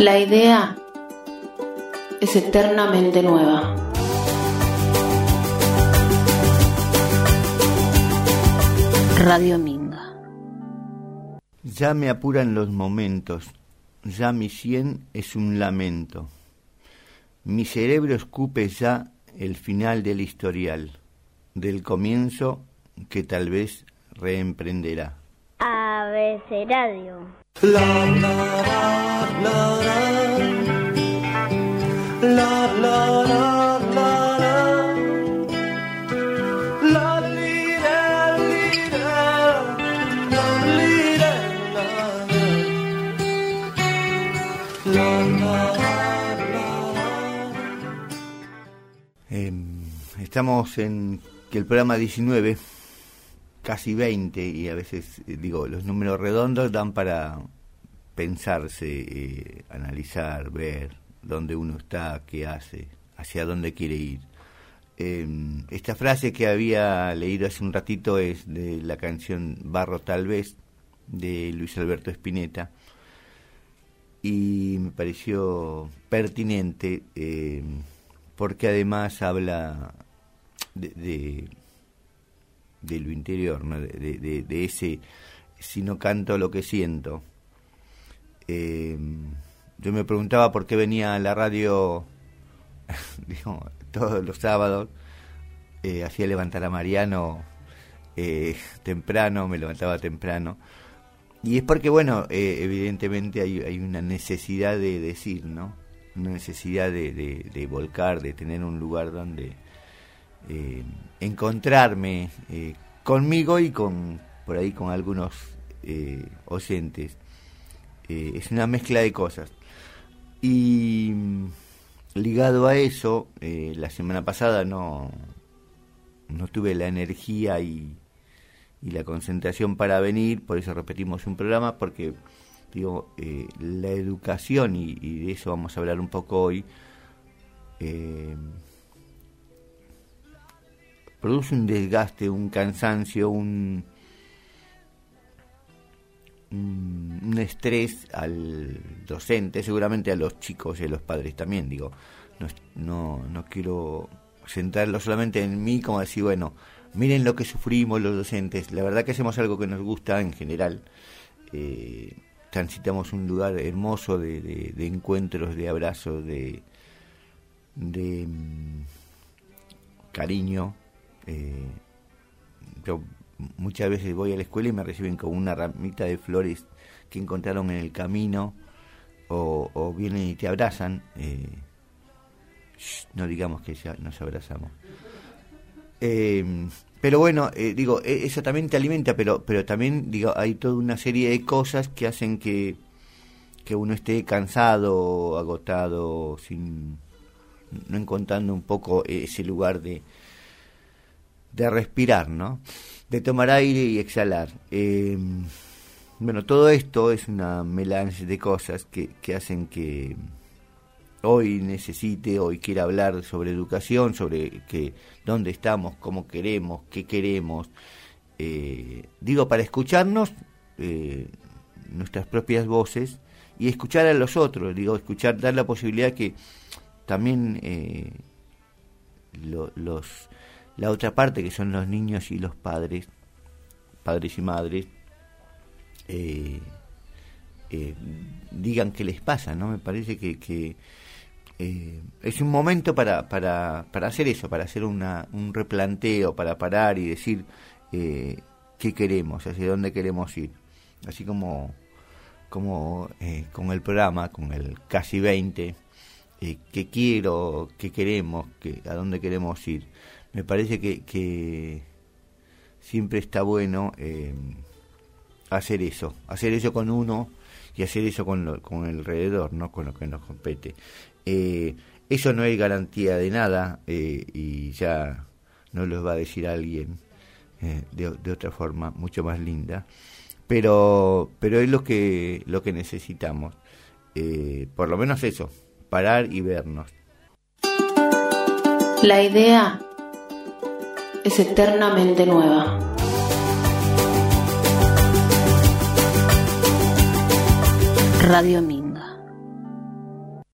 La idea es eternamente nueva. Radio Minga. Ya me apuran los momentos, ya mi sien es un lamento. Mi cerebro escupe ya el final del historial, del comienzo que tal vez reemprenderá. Radio. estamos en que el programa 19 casi 20 y a veces, eh, digo, los números redondos dan para pensarse, eh, analizar, ver dónde uno está, qué hace, hacia dónde quiere ir. Em, esta frase que había leído hace un ratito es de la canción Barro tal vez de Luis Alberto Spinetta y me pareció pertinente em, porque además habla de de lo interior, de, de, ese, si no canto lo que siento. Eh, yo me preguntaba por qué venía a la radio digo, todos los sábados, eh, hacía levantar a Mariano eh, temprano, me levantaba temprano. Y es porque, bueno, evidentemente hay, hay, una necesidad de decir, ¿no? Una necesidad de, de volcar, de tener un lugar donde eh, encontrarme eh, conmigo y con por ahí con algunos eh, oyentes. es una mezcla de cosas. Y mm, ligado a eso, la semana pasada no, no tuve la energía y, y, la concentración para venir, por eso repetimos un programa, porque digo, la educación, y, y, de eso vamos a hablar un poco hoy, produce un desgaste, un cansancio, un, un estrés al docente, seguramente a los chicos y a los padres también, digo, no, no, no quiero centrarlo solamente en mí como decir, bueno, miren lo que sufrimos los docentes, la verdad que hacemos algo que nos gusta en general, eh, transitamos un lugar hermoso de, de, encuentros, de abrazos, de, de mm, cariño, eh, yo muchas veces voy a la escuela y me reciben con una ramita de flores que encontraron en el camino o, vienen y te abrazan. Eh, no digamos que ya nos abrazamos. Eh, pero bueno, eh, digo, e, eso también te alimenta, pero, pero también digo, hay toda una serie de cosas que hacen que, que uno esté cansado, agotado, sin no encontrando un poco ese lugar de, de respirar, ¿no? De tomar aire y exhalar. Eh, bueno, todo esto es una melange de cosas que, que hacen que hoy necesite, hoy quiera hablar sobre educación, sobre que, dónde estamos, cómo queremos, qué queremos. Eh, digo, para escucharnos eh, nuestras propias voces y escuchar a los otros, digo, escuchar, dar la posibilidad que también los la otra parte que son los niños y los padres, padres y madres, eh, eh, digan qué les pasa, ¿no? Me parece que, eh, es un momento para, para, para hacer eso, para hacer una, un replanteo, para parar y decir qué queremos, hacia dónde queremos ir. Así como, como con el programa, con el casi 20, qué quiero, qué queremos, qué, a dónde queremos ir me parece que, que siempre está bueno eh, hacer eso, hacer eso con uno y hacer eso con, con el alrededor, ¿no? con lo que nos compete. Eh, eso no es garantía de nada eh, y ya no lo va a decir alguien de, de, otra forma mucho más linda, pero, pero es lo que, lo que necesitamos. por lo menos eso, parar y vernos. La idea es eternamente nueva. Radio Mía.